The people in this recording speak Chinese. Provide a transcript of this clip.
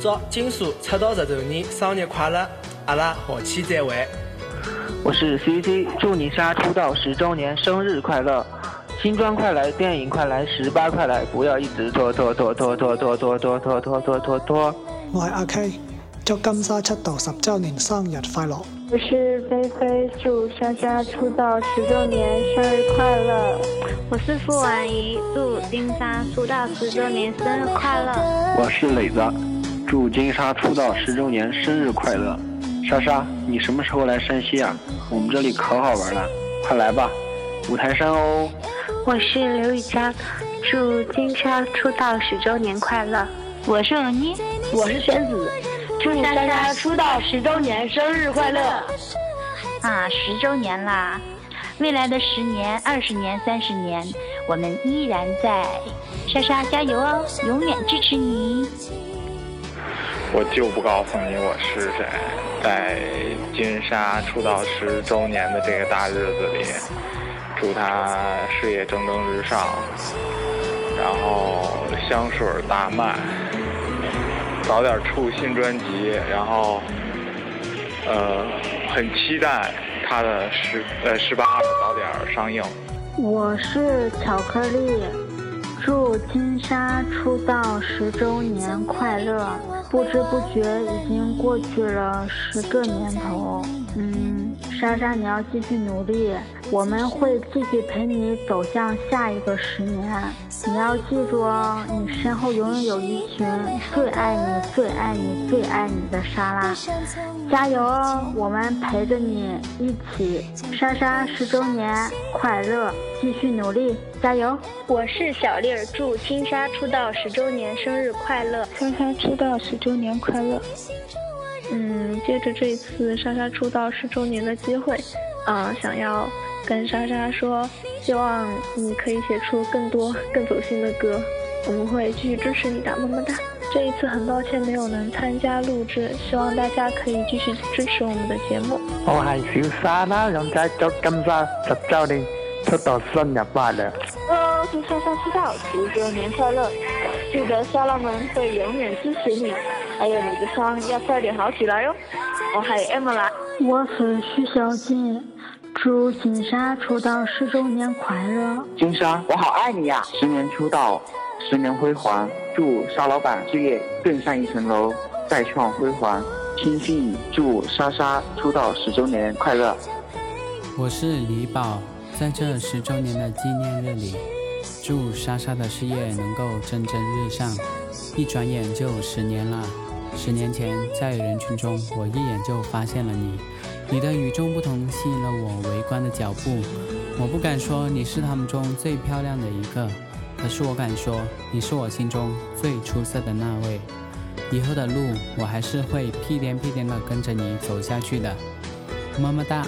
祝金属出道十周年生日快乐！阿拉下期再会。我是 C C，祝你莎出道十周年生日快乐！新装快来，电影快来，十八快来，不要一直拖拖拖拖拖拖拖拖拖拖拖拖拖。我係阿 K，祝金莎出道十周年生日快樂！我是菲菲，祝莎莎出道十周年生日快乐！我是傅婉怡，祝金莎出道十周年生日快乐！我是磊子，祝金莎出道十周年生日快乐！莎莎，你什么时候来山西啊？我们这里可好玩了，快来吧，五台山哦！我是刘雨佳，祝金莎出道十周年快乐！我是欧妮，我是玄子。祝莎莎出道十周年生日快乐！啊，十周年啦！未来的十年、二十年、三十年，我们依然在。莎莎加油哦，永远支持你！我就不告诉你我是谁，在金莎出道十周年的这个大日子里，祝她事业蒸蒸日上，然后香水大卖。早点出新专辑，然后，呃，很期待他的十呃十八号早点上映。我是巧克力，祝金莎出道十周年快乐！不知不觉已经过去了十个年头，嗯，莎莎你要继续努力，我们会继续陪你走向下一个十年。你要记住哦，你身后永远有一群最爱你、最爱你、最爱你的莎拉，加油哦！我们陪着你一起，莎莎十周年快乐，继续努力，加油！我是小丽儿，祝金莎出道十周年生日快乐，莎莎出道十周年快乐。嗯，借着这次莎莎出道十周年的机会，啊，想要。跟莎莎说，希望你可以写出更多更走心的歌，我们会继续支持你的，么么哒。这一次很抱歉没有能参加录制，希望大家可以继续支持我们的节目。我係小莎啦，咁就祝金莎十周年出道生日快樂。Hello，祝莎莎出道十周年快乐，记得莎拉们会永远支持你，还有你的伤要快点好起来哟。我係 Emma 啦，我是徐小静。祝金莎出道十周年快乐！金莎，我好爱你呀！十年出道，十年辉煌，祝沙老板事业更上一层楼，再创辉煌。亲弟祝莎莎出道十周年快乐！我是李宝，在这十周年的纪念日里，祝莎莎的事业能够蒸蒸日上。一转眼就十年了，十年前在人群中，我一眼就发现了你。你的与众不同吸引了我围观的脚步，我不敢说你是他们中最漂亮的一个，可是我敢说你是我心中最出色的那位。以后的路我还是会屁颠屁颠的跟着你走下去的，么么哒。